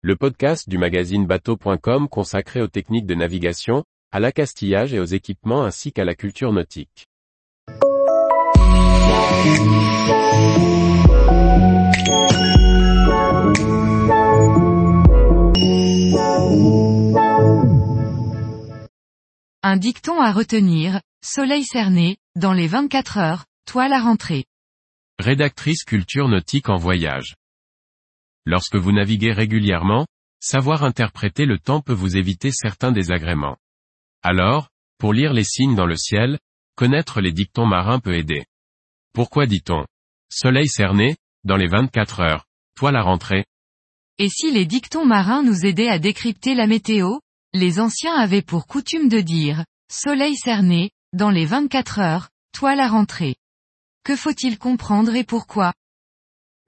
le podcast du magazine bateau.com consacré aux techniques de navigation, à l'accastillage et aux équipements ainsi qu'à la culture nautique. Un dicton à retenir, soleil cerné, dans les 24 heures, toile à rentrer. Rédactrice culture nautique en voyage. Lorsque vous naviguez régulièrement, savoir interpréter le temps peut vous éviter certains désagréments. Alors, pour lire les signes dans le ciel, connaître les dictons marins peut aider. Pourquoi dit-on Soleil cerné, dans les 24 heures, toile à rentrer Et si les dictons marins nous aidaient à décrypter la météo Les anciens avaient pour coutume de dire, soleil cerné, dans les 24 heures, toile à rentrer. Que faut-il comprendre et pourquoi?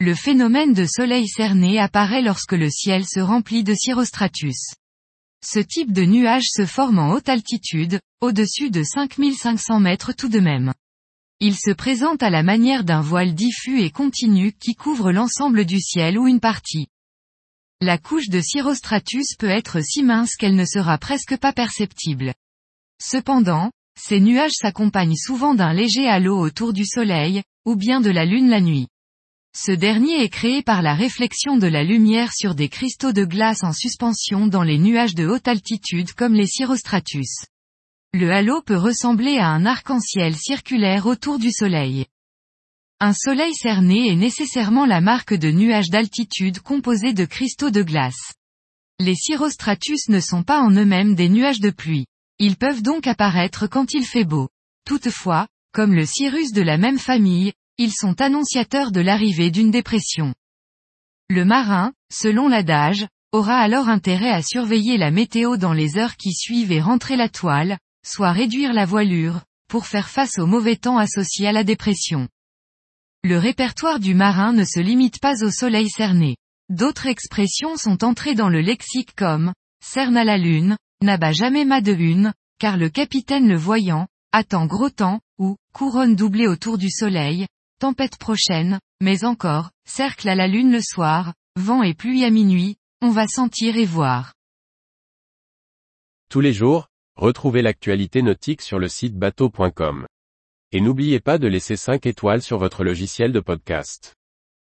Le phénomène de soleil cerné apparaît lorsque le ciel se remplit de cirrostratus. Ce type de nuage se forme en haute altitude, au-dessus de 5500 mètres tout de même. Il se présente à la manière d'un voile diffus et continu qui couvre l'ensemble du ciel ou une partie. La couche de cirrostratus peut être si mince qu'elle ne sera presque pas perceptible. Cependant, ces nuages s'accompagnent souvent d'un léger halo autour du soleil, ou bien de la lune la nuit. Ce dernier est créé par la réflexion de la lumière sur des cristaux de glace en suspension dans les nuages de haute altitude comme les cirrostratus. Le halo peut ressembler à un arc-en-ciel circulaire autour du soleil. Un soleil cerné est nécessairement la marque de nuages d'altitude composés de cristaux de glace. Les cirrostratus ne sont pas en eux-mêmes des nuages de pluie. Ils peuvent donc apparaître quand il fait beau. Toutefois, comme le cirrus de la même famille, ils sont annonciateurs de l'arrivée d'une dépression. Le marin, selon l'adage, aura alors intérêt à surveiller la météo dans les heures qui suivent et rentrer la toile, soit réduire la voilure, pour faire face au mauvais temps associé à la dépression. Le répertoire du marin ne se limite pas au soleil cerné. D'autres expressions sont entrées dans le lexique comme, cerne à la lune, n'abat jamais mât de une, car le capitaine le voyant, attend gros temps, ou, couronne doublée autour du soleil, tempête prochaine, mais encore, cercle à la lune le soir, vent et pluie à minuit, on va sentir et voir. Tous les jours, retrouvez l'actualité nautique sur le site bateau.com. Et n'oubliez pas de laisser 5 étoiles sur votre logiciel de podcast.